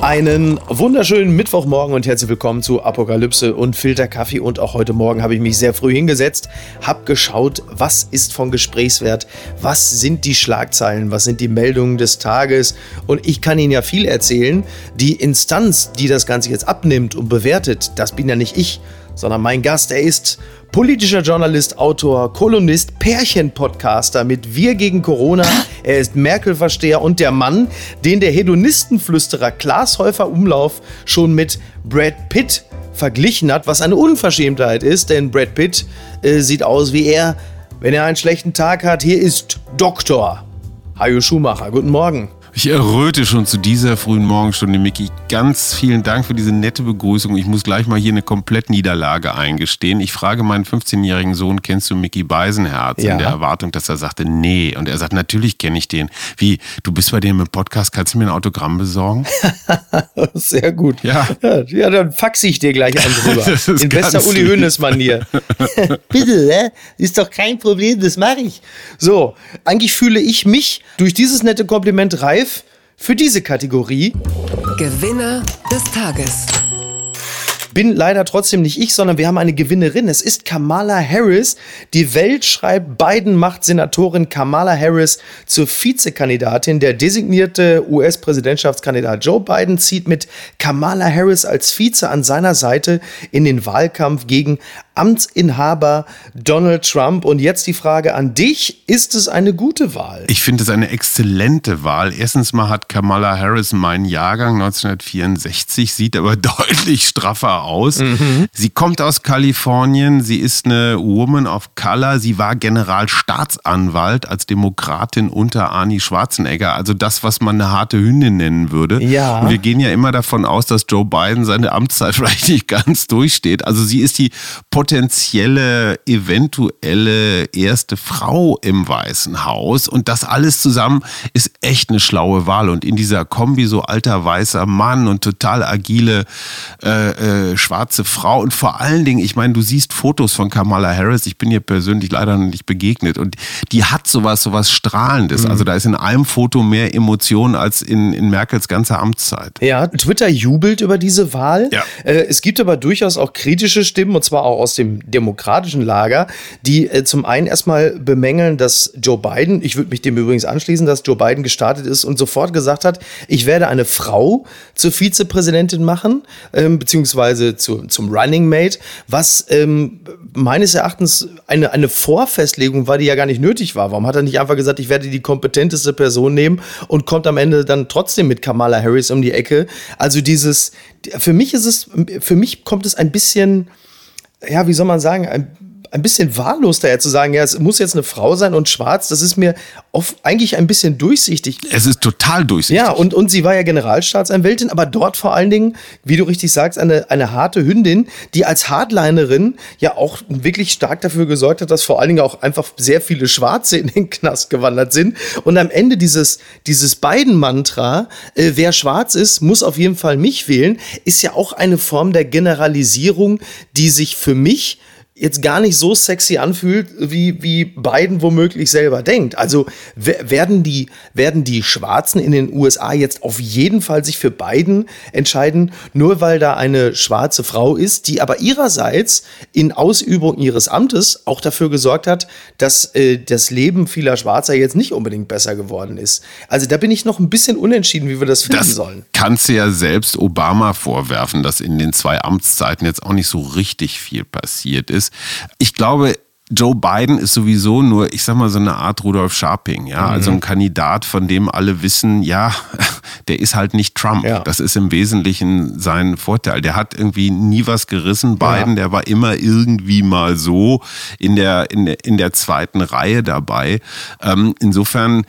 Einen wunderschönen Mittwochmorgen und herzlich willkommen zu Apokalypse und Filterkaffee. Und auch heute Morgen habe ich mich sehr früh hingesetzt, habe geschaut, was ist von Gesprächswert, was sind die Schlagzeilen, was sind die Meldungen des Tages. Und ich kann Ihnen ja viel erzählen. Die Instanz, die das Ganze jetzt abnimmt und bewertet, das bin ja nicht ich, sondern mein Gast. Er ist politischer Journalist, Autor, Kolumnist, Pärchenpodcaster mit Wir gegen Corona. Er ist Merkel-Versteher und der Mann, den der Hedonistenflüsterer Klaas Häufer Umlauf schon mit Brad Pitt verglichen hat, was eine Unverschämtheit ist, denn Brad Pitt äh, sieht aus wie er, wenn er einen schlechten Tag hat. Hier ist Doktor Hajo Schumacher. Guten Morgen. Ich erröte schon zu dieser frühen Morgenstunde, Micky. Ganz vielen Dank für diese nette Begrüßung. Ich muss gleich mal hier eine Komplettniederlage eingestehen. Ich frage meinen 15-jährigen Sohn, kennst du Mickey Beisenherz? Ja. In der Erwartung, dass er sagte, nee. Und er sagt, natürlich kenne ich den. Wie, du bist bei dem im Podcast, kannst du mir ein Autogramm besorgen? Sehr gut. Ja. ja. dann faxe ich dir gleich einen drüber. In bester Uli. Hoeneß-Manier. Bitte, ne? Ist doch kein Problem, das mache ich. So, eigentlich fühle ich mich durch dieses nette Kompliment reif für diese Kategorie. Gewinner des Tages. Bin leider trotzdem nicht ich, sondern wir haben eine Gewinnerin. Es ist Kamala Harris. Die Welt schreibt, Biden macht Senatorin Kamala Harris zur Vizekandidatin. Der designierte US-Präsidentschaftskandidat Joe Biden zieht mit Kamala Harris als Vize an seiner Seite in den Wahlkampf gegen Amtsinhaber Donald Trump. Und jetzt die Frage an dich. Ist es eine gute Wahl? Ich finde es eine exzellente Wahl. Erstens mal hat Kamala Harris meinen Jahrgang 1964, sieht aber deutlich straffer aus. Sie kommt aus Kalifornien, sie ist eine Woman of Color, sie war Generalstaatsanwalt als Demokratin unter Arnie Schwarzenegger, also das, was man eine harte Hündin nennen würde. Ja. Und wir gehen ja immer davon aus, dass Joe Biden seine Amtszeit vielleicht nicht ganz durchsteht. Also sie ist die potenzielle, eventuelle erste Frau im Weißen Haus. Und das alles zusammen ist echt eine schlaue Wahl. Und in dieser Kombi so alter weißer Mann und total agile äh, äh, schwarze Frau. Und vor allen Dingen, ich meine, du siehst Fotos von Kamala Harris. Ich bin ihr persönlich leider noch nicht begegnet. Und die hat sowas, sowas Strahlendes. Also da ist in einem Foto mehr Emotion als in, in Merkels ganzer Amtszeit. Ja, Twitter jubelt über diese Wahl. Ja. Äh, es gibt aber durchaus auch kritische Stimmen, und zwar auch aus dem demokratischen Lager, die äh, zum einen erstmal bemängeln, dass Joe Biden, ich würde mich dem übrigens anschließen, dass Joe Biden gestartet ist und sofort gesagt hat, ich werde eine Frau zur Vizepräsidentin machen, ähm, beziehungsweise zu, zum Running Mate, was ähm, meines Erachtens eine, eine Vorfestlegung war, die ja gar nicht nötig war. Warum hat er nicht einfach gesagt, ich werde die kompetenteste Person nehmen und kommt am Ende dann trotzdem mit Kamala Harris um die Ecke? Also dieses, für mich ist es, für mich kommt es ein bisschen, ja, wie soll man sagen, ein, ein bisschen wahllos daher zu sagen, ja, es muss jetzt eine Frau sein und schwarz, das ist mir oft eigentlich ein bisschen durchsichtig. Es ist total durchsichtig. Ja, und, und sie war ja Generalstaatsanwältin, aber dort vor allen Dingen, wie du richtig sagst, eine, eine harte Hündin, die als Hardlinerin ja auch wirklich stark dafür gesorgt hat, dass vor allen Dingen auch einfach sehr viele Schwarze in den Knast gewandert sind. Und am Ende dieses, dieses Biden-Mantra, äh, wer schwarz ist, muss auf jeden Fall mich wählen, ist ja auch eine Form der Generalisierung, die sich für mich jetzt gar nicht so sexy anfühlt, wie, wie Biden womöglich selber denkt. Also wer- werden die, werden die Schwarzen in den USA jetzt auf jeden Fall sich für Biden entscheiden, nur weil da eine schwarze Frau ist, die aber ihrerseits in Ausübung ihres Amtes auch dafür gesorgt hat, dass äh, das Leben vieler Schwarzer jetzt nicht unbedingt besser geworden ist. Also da bin ich noch ein bisschen unentschieden, wie wir das finden Das sollen. kannst du ja selbst Obama vorwerfen, dass in den zwei Amtszeiten jetzt auch nicht so richtig viel passiert ist. Ich glaube, Joe Biden ist sowieso nur, ich sag mal, so eine Art Rudolf Scharping, ja. Also ein Kandidat, von dem alle wissen, ja, der ist halt nicht Trump. Ja. Das ist im Wesentlichen sein Vorteil. Der hat irgendwie nie was gerissen, Biden, der war immer irgendwie mal so in der, in der, in der zweiten Reihe dabei. Ähm, insofern,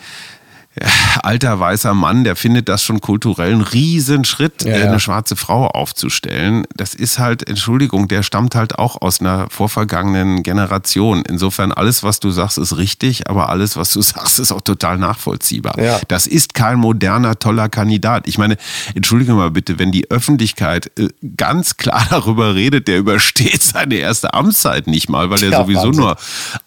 alter weißer Mann, der findet das schon kulturell einen Riesenschritt, Ja, äh, ja. eine schwarze Frau aufzustellen. Das ist halt, Entschuldigung, der stammt halt auch aus einer vorvergangenen Generation. Insofern, alles, was du sagst, ist richtig, aber alles, was du sagst, ist auch total nachvollziehbar. Ja. Das ist kein moderner, toller Kandidat. Ich meine, entschuldige mal bitte, wenn die Öffentlichkeit äh, ganz klar darüber redet, der übersteht seine erste Amtszeit nicht mal, weil er sowieso Wahnsinn. nur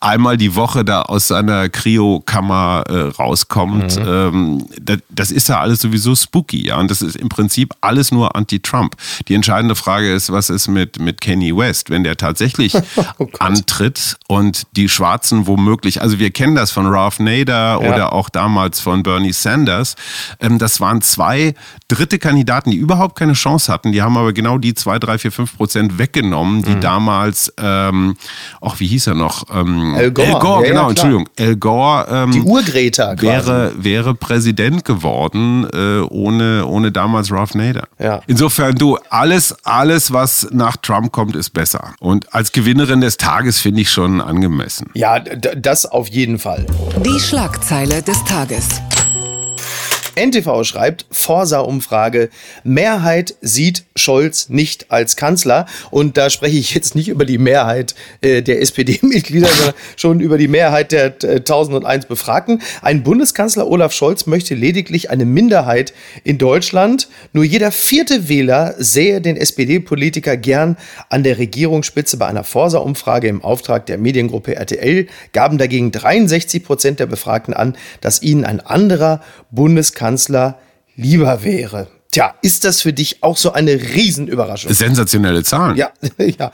einmal die Woche da aus seiner Kryokammer äh, rauskommt. Mhm. Ähm, das, das ist ja alles sowieso spooky, ja. Und das ist im Prinzip alles nur anti-Trump. Die entscheidende Frage ist, was ist mit, mit Kanye West, wenn der tatsächlich Oh antritt und die Schwarzen womöglich, also wir kennen das von Ralph Nader oder auch damals von Bernie Sanders. Ähm, das waren zwei dritte Kandidaten, die überhaupt keine Chance hatten. Die haben aber genau die zwei, drei, vier, fünf Prozent weggenommen, Mhm. die damals, ähm, auch wie hieß er noch? Ähm, Al Gore. Al Gore, Ja, ja, genau, klar. Entschuldigung. Al Gore ähm, Die Urgreta quasi. wäre, wäre Präsident geworden, äh, ohne, ohne damals Ralph Nader. Ja. Insofern, du, alles, alles, was nach Trump kommt, ist besser. Und als Gewinnerin des Tages finde ich schon angemessen. Ja, d- das auf jeden Fall. Die Schlagzeile des Tages. NTV schreibt, Forsa-Umfrage, Mehrheit sieht Scholz nicht als Kanzler. Und da spreche ich jetzt nicht über die Mehrheit äh, der SPD-Mitglieder, sondern schon über die Mehrheit der äh, 1001 Befragten. Ein Bundeskanzler Olaf Scholz möchte lediglich eine Minderheit in Deutschland. Nur jeder vierte Wähler sähe den SPD-Politiker gern an der Regierungsspitze. Bei einer Forsa-Umfrage im Auftrag der Mediengruppe RTL gaben dagegen 63 Prozent der Befragten an, dass ihnen ein anderer Bundeskanzler lieber wäre. Tja, ist das für dich auch so eine Riesenüberraschung? Sensationelle Zahlen. Ja, ja.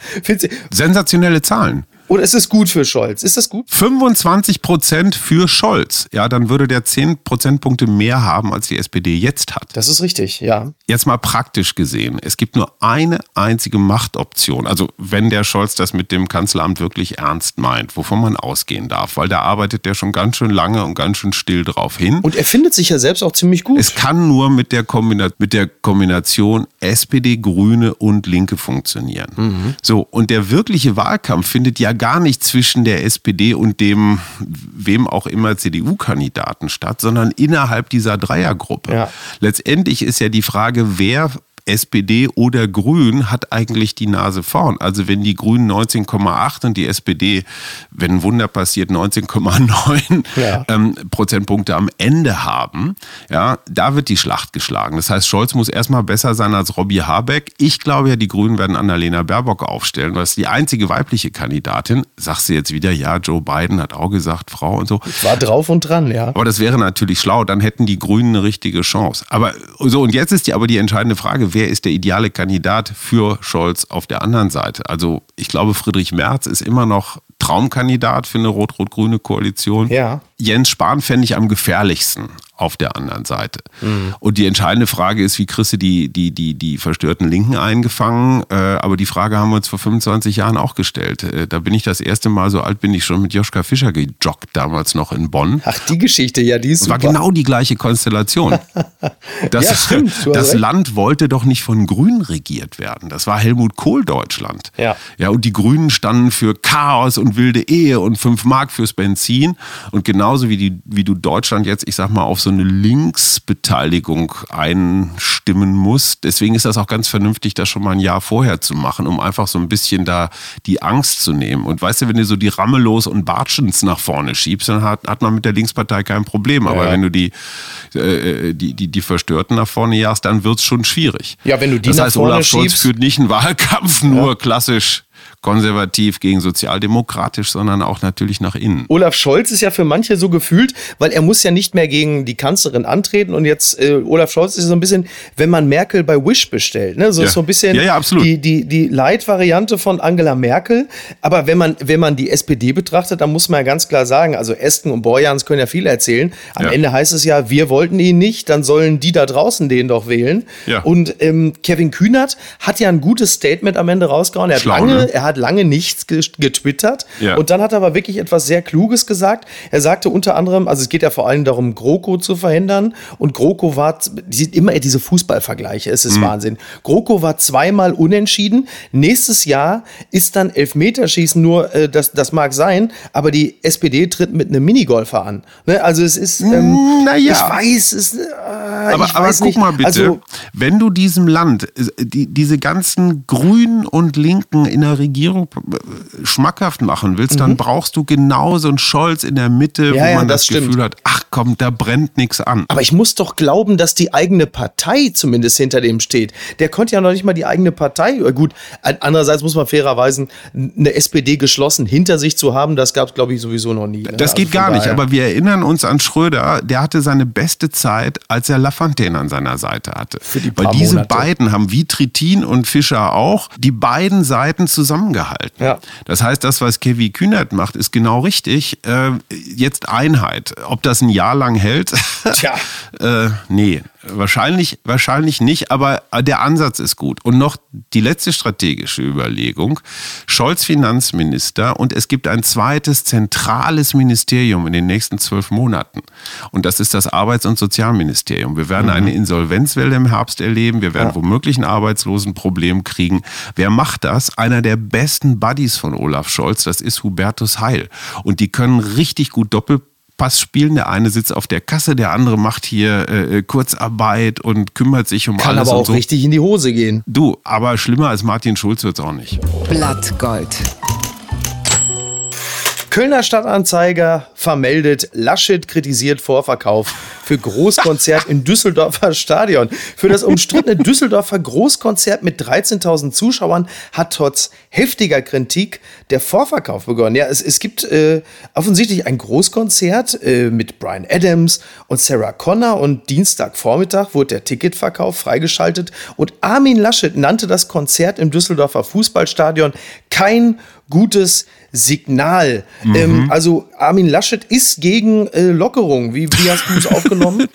Sensationelle Zahlen. Oder ist es gut für Scholz? Ist das gut? 25 Prozent für Scholz. Ja, dann würde der 10 Prozentpunkte mehr haben, als die SPD jetzt hat. Das ist richtig, ja. Jetzt mal praktisch gesehen. Es gibt nur eine einzige Machtoption. Also wenn der Scholz das mit dem Kanzleramt wirklich ernst meint, wovon man ausgehen darf, weil da arbeitet der schon ganz schön lange und ganz schön still drauf hin. Und er findet sich ja selbst auch ziemlich gut. Es kann nur mit der, Kombina mit der Kombination SPD, Grüne und Linke funktionieren. So, und der wirkliche Wahlkampf findet ja gar nicht zwischen der SPD und dem, wem auch immer CDU-Kandidaten statt, sondern innerhalb dieser Dreiergruppe. Ja. Letztendlich ist ja die Frage, wer SPD oder Grün hat eigentlich die Nase vorn. Also wenn die Grünen 19,8 und die SPD, wenn ein Wunder passiert, 19,9 Ja. ähm, Prozentpunkte am Ende haben, ja, da wird die Schlacht geschlagen. Das heißt, Scholz muss erstmal besser sein als Robbie Habeck. Ich glaube ja, die Grünen werden Annalena Baerbock aufstellen, weil es die einzige weibliche Kandidatin. Sagst du jetzt wieder, ja, Joe Biden hat auch gesagt, Frau und so. War drauf und dran, ja. Aber das wäre natürlich schlau, dann hätten die Grünen eine richtige Chance. Aber so, und jetzt ist die aber die entscheidende Frage, wer ist der ideale Kandidat für Scholz auf der anderen Seite? Also ich glaube, Friedrich Merz ist immer noch Traumkandidat für eine rot-rot-grüne Koalition. Ja. Jens Spahn fände ich am gefährlichsten auf der anderen Seite. Mhm. Und die entscheidende Frage ist, wie kriegst du die, die, die, die verstörten Linken eingefangen? Äh, aber die Frage haben wir uns vor 25 Jahren auch gestellt. Äh, da bin ich das erste Mal, so alt bin ich schon mit Joschka Fischer gejoggt, damals noch in Bonn. Ach, die Geschichte, ja, die ist Es war super. genau die gleiche Konstellation. Das, Ja, stimmt, das. Land wollte doch nicht von Grünen regiert werden. Das war Helmut Kohl Deutschland. Ja. ja. Und die Grünen standen für Chaos und wilde Ehe und 5 Mark fürs Benzin. Und genauso wie, die, wie du Deutschland jetzt, ich sag mal, auf so eine Linksbeteiligung einstimmen musst. Deswegen ist das auch ganz vernünftig, das schon mal ein Jahr vorher zu machen, um einfach so ein bisschen da die Angst zu nehmen. Und weißt du, wenn du so die Ramelos und Bartschens nach vorne schiebst, dann hat, hat man mit der Linkspartei kein Problem. Aber Ja. wenn du die, äh, die, die, die Verstörten nach vorne jagst, dann wird's schon schwierig. Ja, wenn du die das nach heißt, vorne Olaf Scholz schiebst- führt nicht einen Wahlkampf nur klassisch konservativ gegen sozialdemokratisch, sondern auch natürlich nach innen. Olaf Scholz ist ja für manche so gefühlt, weil er muss ja nicht mehr gegen die Kanzlerin antreten und jetzt äh, Olaf Scholz ist so ein bisschen, wenn man Merkel bei Wish bestellt, ne, so Ja. so ein bisschen Ja, ja, absolut. die die die Light-Variante von Angela Merkel. Aber wenn man wenn man die SPD betrachtet, dann muss man ja ganz klar sagen, also Esken und Borjans können ja viel erzählen. Am. Ende heißt es ja, wir wollten ihn nicht, dann sollen die da draußen den doch wählen. Und ähm, Kevin Kühnert hat ja ein gutes Statement am Ende rausgehauen. Er hat Schlau, lange, ne? er hat lange nichts getwittert. Ja. Und dann hat er aber wirklich etwas sehr Kluges gesagt. Er sagte unter anderem, also es geht ja vor allem darum, GroKo zu verhindern. Und GroKo war, die, immer diese Fußballvergleiche, es ist Mhm. Wahnsinn. GroKo war zweimal unentschieden. Nächstes Jahr ist dann Elfmeterschießen nur, äh, das, das mag sein, aber die SPD tritt mit einem Minigolfer an. Ne? Also es ist, ähm, na ja. ich weiß, es, äh, Aber, ich aber weiß guck nicht. mal bitte, Also, wenn du diesem Land äh, die, diese ganzen Grünen und Linken in der Regierung äh, schmackhaft machen willst, dann brauchst du genau so einen Scholz in der Mitte, Mhm. Ja, wo ja, man das, das stimmt. Gefühl hat, ach komm, da brennt nichts an. Aber ich muss doch glauben, dass die eigene Partei zumindest hinter dem steht. Der konnte ja noch nicht mal die eigene Partei. äh, Gut, andererseits muss man fairerweise eine SPD geschlossen hinter sich zu haben, das gab es, glaube ich, sowieso noch nie. ne? Das Also geht von gar nicht, aber wir erinnern uns an Schröder, der hatte seine beste Zeit, als er Lafontaine an seiner Seite hatte. Für die Weil diese Monate. beiden haben wie Trittin und Fischer auch die beiden Seiten zusammengehalten. Ja. Das heißt, das, was Kevin Kühnert macht, ist genau richtig. Äh, jetzt Einheit. Ob das ein Jahr lang hält? Tja. äh, nee, wahrscheinlich, wahrscheinlich nicht, aber der Ansatz ist gut. Und noch die letzte strategische Überlegung. Scholz Finanzminister und es gibt ein zweites zentrales Ministerium in den nächsten zwölf Monaten. Und das ist das Arbeits- und Sozialministerium. Wir werden eine Insolvenzwelle im Herbst erleben. Wir werden womöglich ein Arbeitslosenproblem kriegen. Wer macht das? Einer der besten Buddies von Olaf Scholz, das ist Hubertus Heil. Und die können richtig gut Doppel Pass spielen. Der eine sitzt auf der Kasse, der andere macht hier äh, Kurzarbeit und kümmert sich um Kann alles aber und auch so. richtig in die Hose gehen. Du, aber schlimmer als Martin Schulz wird's auch nicht. Blattgold. Kölner Stadtanzeiger vermeldet, Laschet kritisiert Vorverkauf für Großkonzert im Düsseldorfer Stadion. Für das umstrittene Düsseldorfer Großkonzert mit 13.000 Zuschauern hat trotz heftiger Kritik der Vorverkauf begonnen. Ja, es, es gibt äh, offensichtlich ein Großkonzert äh, mit Brian Adams und Sarah Connor und Dienstagvormittag wurde der Ticketverkauf freigeschaltet und Armin Laschet nannte das Konzert im Düsseldorfer Fußballstadion kein gutes Signal. Ähm, also Armin Laschet ist gegen äh, Lockerung. Wie, wie hast du es aufgenommen?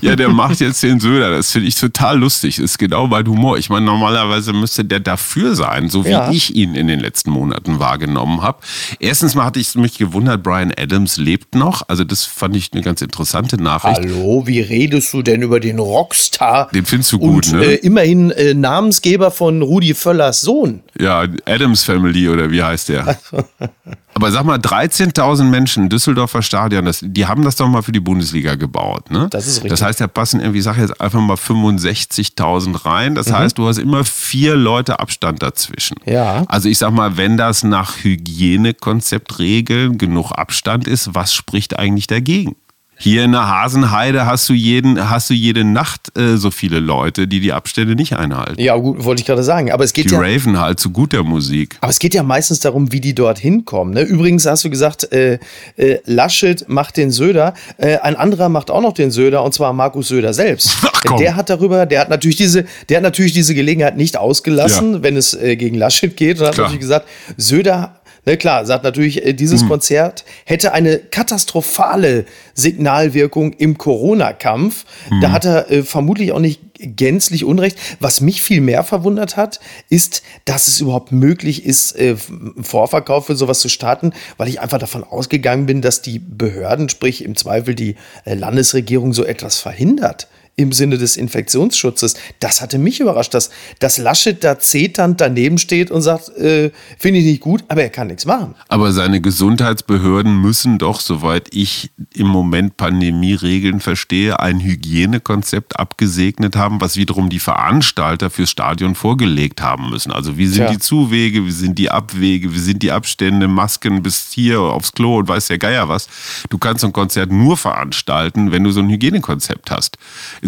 Ja, der macht jetzt den Söder. Das finde ich total lustig. Das ist genau mein Humor. Ich meine, normalerweise müsste der dafür sein, so wie Ja. ich ihn in den letzten Monaten wahrgenommen habe. Erstens mal hatte ich mich gewundert, Brian Adams lebt noch. Also das fand ich eine ganz interessante Nachricht. Hallo, wie redest du denn über den Rockstar? Den findest du gut, Und ne? äh, immerhin äh, Namensgeber von Rudi Völlers Sohn. Ja, Adams Family oder wie heißt der? Aber sag mal, 13.000 Menschen, im Düsseldorfer Stadion, das, die haben das doch mal für die Bundesliga gebaut, ne? Das ist richtig. Das heißt, da passen irgendwie, ich sag jetzt einfach mal 65.000 rein. Das heißt, du hast immer vier Leute Abstand dazwischen. Ja. Also ich sag mal, wenn das nach Hygienekonzeptregeln genug Abstand ist, was spricht eigentlich dagegen? Hier in der Hasenheide hast du jeden, hast du jede Nacht äh, so viele Leute, die die Abstände nicht einhalten. Ja, gut, wollte ich gerade sagen. Aber es geht Die ja. raven halt zu guter Musik. Aber es geht ja meistens darum, wie die dort hinkommen. Ne? Übrigens hast du gesagt, äh, äh, Laschet macht den Söder. Äh, ein anderer macht auch noch den Söder, und zwar Markus Söder selbst. Ach, komm. der hat darüber, der hat natürlich diese, der hat natürlich diese Gelegenheit nicht ausgelassen, wenn es äh, gegen Laschet geht. Und hat Klar. natürlich gesagt, Söder. Ne, klar, sagt natürlich, äh, dieses Mhm. Konzert hätte eine katastrophale Signalwirkung im Corona-Kampf. Mhm. Da hat er äh, vermutlich auch nicht gänzlich unrecht. Was mich viel mehr verwundert hat, ist, dass es überhaupt möglich ist, äh, Vorverkauf für sowas zu starten, weil ich einfach davon ausgegangen bin, dass die Behörden, sprich im Zweifel die äh, Landesregierung, so etwas verhindert. Im Sinne des Infektionsschutzes. Das hatte mich überrascht, dass, dass Laschet da zeternd daneben steht und sagt, äh, finde ich nicht gut, aber er kann nichts machen. Aber seine Gesundheitsbehörden müssen doch, soweit ich im Moment Pandemieregeln verstehe, ein Hygienekonzept abgesegnet haben, was wiederum die Veranstalter fürs Stadion vorgelegt haben müssen. Also wie sind Tja. die Zuwege, wie sind die Abwege, wie sind die Abstände, Masken bis hier aufs Klo und weiß der Geier was. Du kannst so ein Konzert nur veranstalten, wenn du so ein Hygienekonzept hast.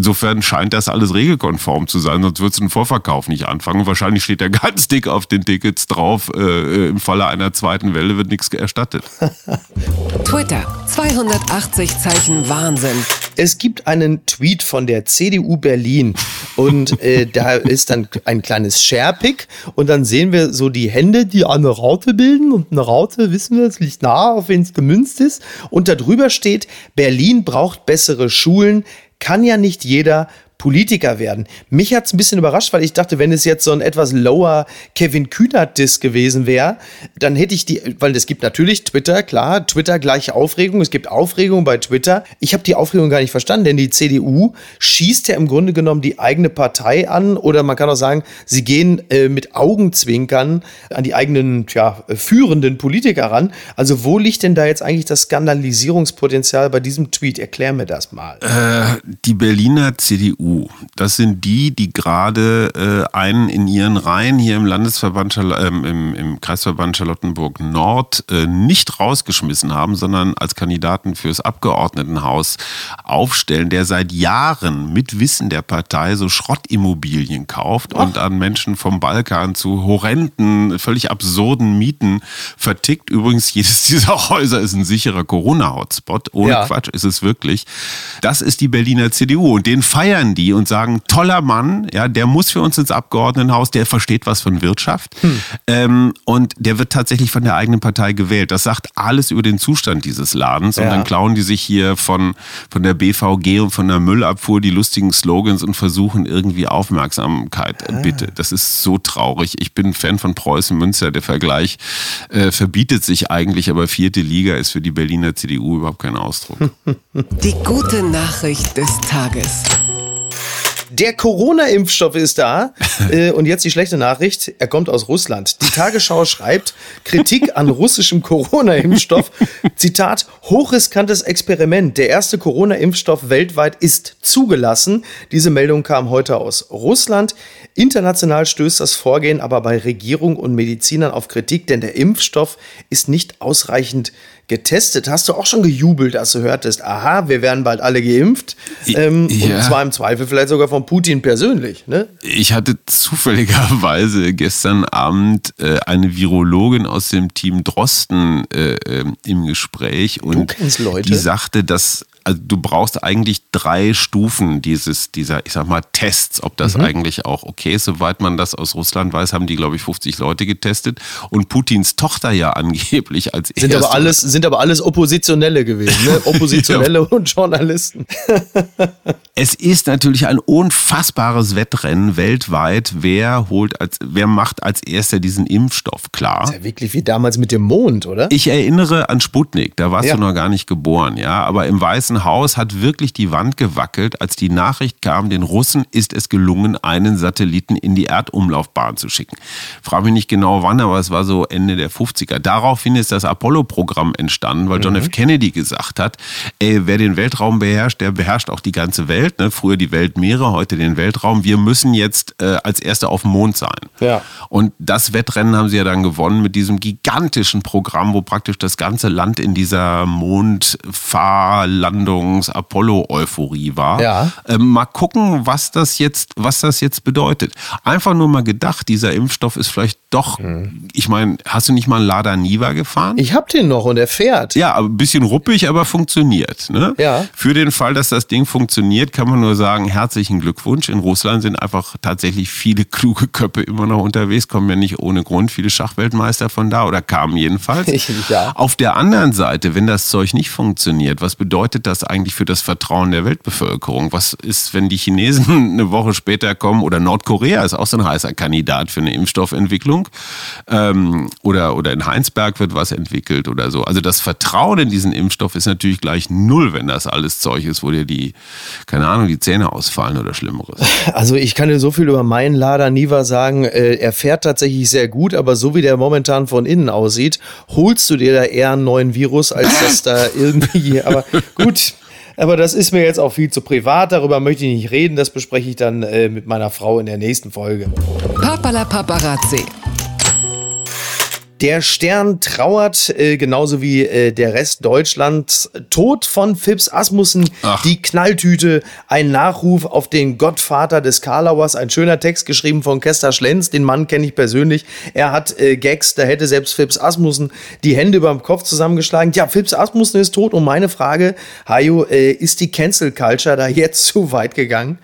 Insofern scheint das alles regelkonform zu sein, sonst würdest du einen Vorverkauf nicht anfangen. Wahrscheinlich steht da ganz dick auf den Tickets drauf, äh, im Falle einer zweiten Welle wird nichts erstattet. Twitter. 280 Zeichen Wahnsinn. Es gibt einen Tweet von der CDU Berlin und äh, da ist dann ein kleines Sharepick und dann sehen wir so die Hände, die eine Raute bilden und eine Raute, wissen wir, es liegt nahe, auf wen es gemünzt ist und da drüber steht, Berlin braucht bessere Schulen, kann ja nicht jeder Politiker werden. Mich hat es ein bisschen überrascht, weil ich dachte, wenn es jetzt so ein etwas lower Kevin Kühnert-Diss gewesen wäre, dann hätte ich die, weil es gibt natürlich Twitter, klar, Twitter gleiche Aufregung, es gibt Aufregung bei Twitter. Ich habe die Aufregung gar nicht verstanden, denn die CDU schießt ja im Grunde genommen die eigene Partei an oder man kann auch sagen, sie gehen äh, mit Augenzwinkern an die eigenen, ja, führenden Politiker ran. Also wo liegt denn da jetzt eigentlich das Skandalisierungspotenzial bei diesem Tweet? Erklär mir das mal. Äh, die Berliner CDU, das sind die, die gerade äh, einen in ihren Reihen hier im Landesverband, äh, im, im, Kreisverband Charlottenburg Nord äh, nicht rausgeschmissen haben, sondern als Kandidaten fürs Abgeordnetenhaus aufstellen, der seit Jahren mit Wissen der Partei so Schrottimmobilien kauft Ach. und an Menschen vom Balkan zu horrenden, völlig absurden Mieten vertickt. Übrigens, jedes dieser Häuser ist ein sicherer Corona-Hotspot. Ohne ja. Quatsch ist es wirklich. Das ist die Berliner CDU und den feiern die und sagen, toller Mann, ja, der muss für uns ins Abgeordnetenhaus, der versteht was von Wirtschaft hm. ähm, und der wird tatsächlich von der eigenen Partei gewählt. Das sagt alles über den Zustand dieses Ladens ja. und dann klauen die sich hier von, von der BVG und von der Müllabfuhr die lustigen Slogans und versuchen irgendwie Aufmerksamkeit. Ah. Bitte, das ist so traurig. Ich bin Fan von Preußen Münster. Der Vergleich äh, verbietet sich eigentlich, aber vierte Liga ist für die Berliner CDU überhaupt kein Ausdruck. Die gute Nachricht des Tages. Der Corona-Impfstoff ist da. äh, und jetzt die schlechte Nachricht. Er kommt aus Russland. Die Tagesschau schreibt Kritik an russischem Corona-Impfstoff. Zitat, hochriskantes Experiment. Der erste Corona-Impfstoff weltweit ist zugelassen. Diese Meldung kam heute aus Russland. International stößt das Vorgehen aber bei Regierung und Medizinern auf Kritik, denn der Impfstoff ist nicht ausreichend getestet. Hast du auch schon gejubelt, als du hörtest, aha, wir werden bald alle geimpft? Ähm, ja. Und zwar im Zweifel vielleicht sogar von Putin persönlich. Ne? Ich hatte zufälligerweise gestern Abend äh, eine Virologin aus dem Team Drosten äh, äh im Gespräch und die sagte, dass also du brauchst eigentlich drei Stufen dieses, dieser, ich sag mal, Tests, ob das mhm. eigentlich auch okay ist. Soweit man das aus Russland weiß, haben die, glaube ich, 50 Leute getestet und Putins Tochter ja angeblich als sind erste. Aber alles, sind aber alles Oppositionelle gewesen, ne? Oppositionelle und Journalisten. es ist natürlich ein unfassbares Wettrennen weltweit. Wer holt als, wer macht als erster diesen Impfstoff klar? Das ist ja wirklich wie damals mit dem Mond, oder? Ich erinnere an Sputnik, da warst ja. du noch gar nicht geboren, ja, aber im Weißen Haus hat wirklich die Wand gewackelt, als die Nachricht kam, den Russen ist es gelungen, einen Satelliten in die Erdumlaufbahn zu schicken. Frage mich nicht genau wann, aber es war so Ende der 50er. Daraufhin ist das Apollo-Programm entstanden, weil John mhm. F. Kennedy gesagt hat, ey, wer den Weltraum beherrscht, der beherrscht auch die ganze Welt. Ne? Früher die Weltmeere, heute den Weltraum. Wir müssen jetzt äh, als Erste auf dem Mond sein. Ja. Und das Wettrennen haben sie ja dann gewonnen mit diesem gigantischen Programm, wo praktisch das ganze Land in dieser Mondfahrland Landungs-Apollo-Euphorie war. Ja. Ähm, mal gucken, was das jetzt, was das jetzt bedeutet. Einfach nur mal gedacht, dieser Impfstoff ist vielleicht doch, mhm. ich meine, hast du nicht mal einen Lada Niva gefahren? Ich hab den noch und er fährt. Ja, ein bisschen ruppig, aber funktioniert. Ne? Ja. Für den Fall, dass das Ding funktioniert, kann man nur sagen, herzlichen Glückwunsch. In Russland sind einfach tatsächlich viele kluge Köpfe immer noch unterwegs, kommen ja nicht ohne Grund viele Schachweltmeister von da oder kamen jedenfalls. ja. Auf der anderen Seite, wenn das Zeug nicht funktioniert, was bedeutet das eigentlich für das Vertrauen der Weltbevölkerung? Was ist, wenn die Chinesen eine Woche später kommen oder Nordkorea ist auch so ein heißer Kandidat für eine Impfstoffentwicklung? Entwicklung. Ähm, oder, oder in Heinsberg wird was entwickelt oder so. Also das Vertrauen in diesen Impfstoff ist natürlich gleich null, wenn das alles Zeug ist, wo dir die, keine Ahnung, die Zähne ausfallen oder Schlimmeres. Also ich kann dir so viel über meinen Lader Niva sagen. Äh, er fährt tatsächlich sehr gut, aber so wie der momentan von innen aussieht, holst du dir da eher einen neuen Virus, als dass da irgendwie. Aber gut. Aber das ist mir jetzt auch viel zu privat. Darüber möchte ich nicht reden. Das bespreche ich dann äh, mit meiner Frau in der nächsten Folge. Papala Paparazzi. Der Stern trauert, äh, genauso wie äh, der Rest Deutschlands. Tod von Phipps Asmussen, Ach. die Knalltüte, ein Nachruf auf den Gottvater des Karlauers, ein schöner Text geschrieben von Kester Schlenz, den Mann kenne ich persönlich. Er hat äh, Gags, da hätte selbst Phipps Asmussen die Hände über dem Kopf zusammengeschlagen. Ja, Phipps Asmussen ist tot und meine Frage, Hajo, äh, ist die Cancel Culture da jetzt zu weit gegangen?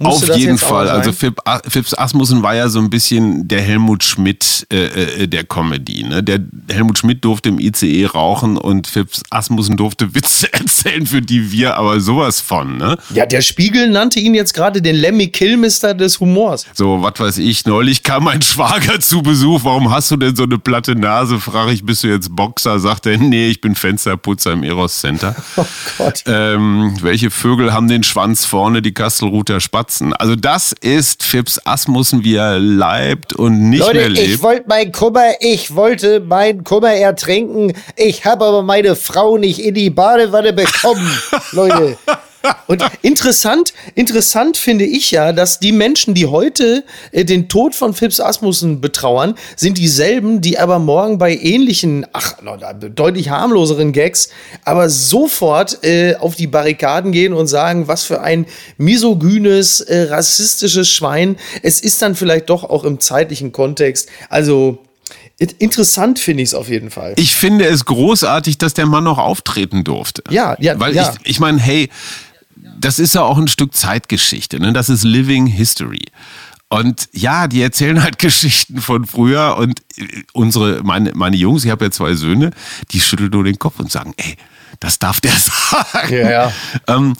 Auf jeden Fall. Also Phip, Phipps Asmussen war ja so ein bisschen der Helmut Schmidt äh, äh, der Comedy. Ne? Der Helmut Schmidt durfte im ICE rauchen und Phipps Asmussen durfte Witze erzählen, für die wir aber sowas von. Ne? Ja, der Spiegel nannte ihn jetzt gerade den Lemmy Kilmister des Humors. So, was weiß ich, neulich kam mein Schwager zu Besuch. Warum hast du denn so eine platte Nase? Frage ich, bist du jetzt Boxer? Sagt er, nee, ich bin Fensterputzer im Eros Center. Oh Gott. Ähm, welche Vögel haben den Schwanz vorne? Die Kastelruther Spatzen. Also das ist Phipps Asmussen, wie er leibt und nicht Leute, mehr lebt. ich wollte mein Kummer, ich wollte meinen Kummer ertrinken. Ich habe aber meine Frau nicht in die Badewanne bekommen. Leute, und interessant, interessant finde ich ja, dass die Menschen, die heute äh, den Tod von Phipps Asmussen betrauern, sind dieselben, die aber morgen bei ähnlichen, ach, deutlich harmloseren Gags, aber sofort äh, auf die Barrikaden gehen und sagen, was für ein misogynes, äh, rassistisches Schwein. Es ist dann vielleicht doch auch im zeitlichen Kontext. Also Interessant finde ich es auf jeden Fall. Ich finde es großartig, dass der Mann noch auftreten durfte. Ja, ja. Weil ja. ich, ich meine, hey, das ist ja auch ein Stück Zeitgeschichte, ne? Das ist Living History. Und ja, die erzählen halt Geschichten von früher und unsere, meine, meine Jungs, ich habe ja zwei Söhne, die schütteln nur den Kopf und sagen, ey, das darf der sagen. Ja, ja. ähm,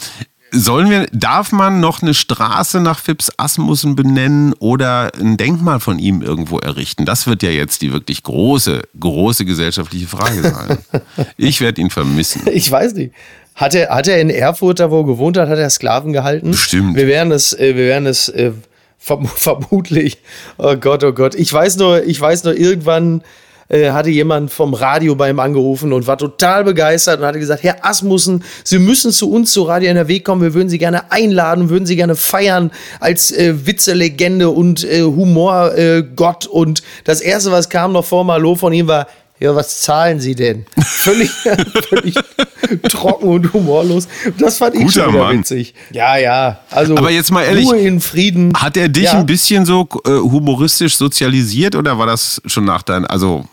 Sollen wir, darf man noch eine Straße nach Phipps Asmussen benennen oder ein Denkmal von ihm irgendwo errichten? Das wird ja jetzt die wirklich große, große gesellschaftliche Frage sein. ich werde ihn vermissen. Ich weiß nicht. Hat er, hat er in Erfurt, da wo er gewohnt hat, hat er Sklaven gehalten? Bestimmt. Wir werden es, äh, wir werden es äh, verm vermutlich. Oh Gott, oh Gott. Ich weiß nur, ich weiß nur, irgendwann äh, hatte jemand vom Radio bei ihm angerufen und war total begeistert und hatte gesagt, Herr Asmussen, Sie müssen zu uns zu Radio NRW kommen, wir würden Sie gerne einladen, würden Sie gerne feiern als äh, Witzelegende und äh, Humorgott. Und das Erste, was kam noch vor Malo von ihm war, ja, was zahlen Sie denn? Völlig, völlig trocken und humorlos. Das fand ich Guter schon wieder Mann. witzig. Ja, ja. Also Aber jetzt mal ehrlich, Ruhe in Frieden. Hat er dich ja. ein bisschen so äh, humoristisch sozialisiert oder war das schon nach deinem, also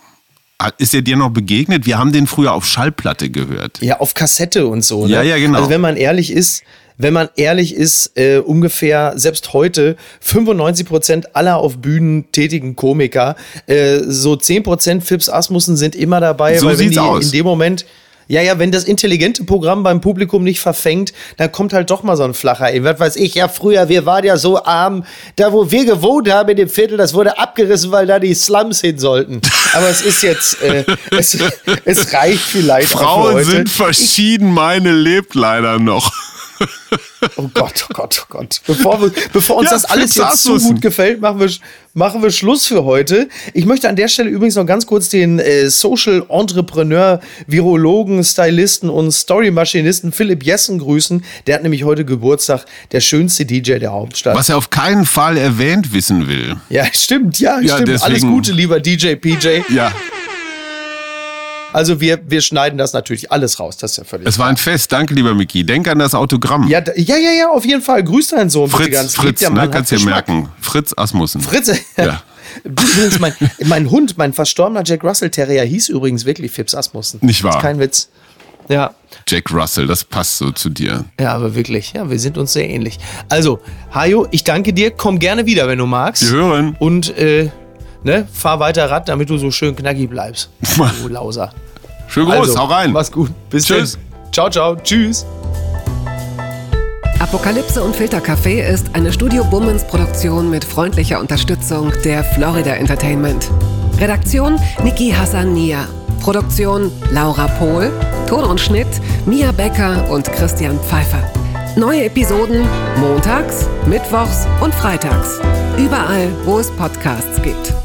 ist er dir noch begegnet? Wir haben den früher auf Schallplatte gehört. Ja, auf Kassette und so. Ne? Ja, ja, genau. Also wenn man ehrlich ist, wenn man ehrlich ist, äh, ungefähr selbst heute 95 Prozent aller auf Bühnen tätigen Komiker, äh, so 10 Prozent Fips Asmussen sind immer dabei, so weil wenn die aus. in dem Moment ja, ja, wenn das intelligente Programm beim Publikum nicht verfängt, dann kommt halt doch mal so ein flacher. Was weiß ich, ja, früher, wir waren ja so arm, da wo wir gewohnt haben in dem Viertel, das wurde abgerissen, weil da die Slums hin sollten. Aber es ist jetzt, äh, es, es reicht vielleicht Frauen sind verschieden, meine lebt leider noch. Oh Gott, oh Gott, oh Gott. Bevor, wir, bevor uns ja, das alles jetzt so gut gefällt, machen wir, machen wir Schluss für heute. Ich möchte an der Stelle übrigens noch ganz kurz den äh, Social Entrepreneur, Virologen, Stylisten und Storymaschinisten Philipp Jessen grüßen. Der hat nämlich heute Geburtstag, der schönste DJ der Hauptstadt. Was er auf keinen Fall erwähnt wissen will. Ja, stimmt, ja, ja stimmt. Deswegen, Alles Gute, lieber DJ PJ. Ja. Also wir, wir schneiden das natürlich alles raus. Das ist ja völlig. Es war ein Fest. Danke, lieber Miki. Denk an das Autogramm. Ja, ja, ja, ja, auf jeden Fall. Grüß deinen Sohn Fritz, Fritz, ne, kannst du dir merken. Fritz Asmussen. Fritz, ja. Übrigens, mein, mein Hund, mein verstorbener Jack Russell Terrier hieß übrigens wirklich Fips Asmussen. Nicht wahr? Ist kein Witz. Ja. Jack Russell, das passt so zu dir. Ja, aber wirklich, ja, wir sind uns sehr ähnlich. Also, Hajo, ich danke dir. Komm gerne wieder, wenn du magst. Wir hören. Und äh, ne, fahr weiter Rad, damit du so schön knackig bleibst. du Lauser. Schön groß, also, hau rein. Mach's gut. Bis Tschüss. Dann. Ciao, ciao. Tschüss. Apokalypse und Filtercafé ist eine Studio Bummens Produktion mit freundlicher Unterstützung der Florida Entertainment. Redaktion Niki Hassania. Produktion Laura Pohl. Ton und Schnitt Mia Becker und Christian Pfeiffer. Neue Episoden montags, mittwochs und freitags. Überall, wo es Podcasts gibt.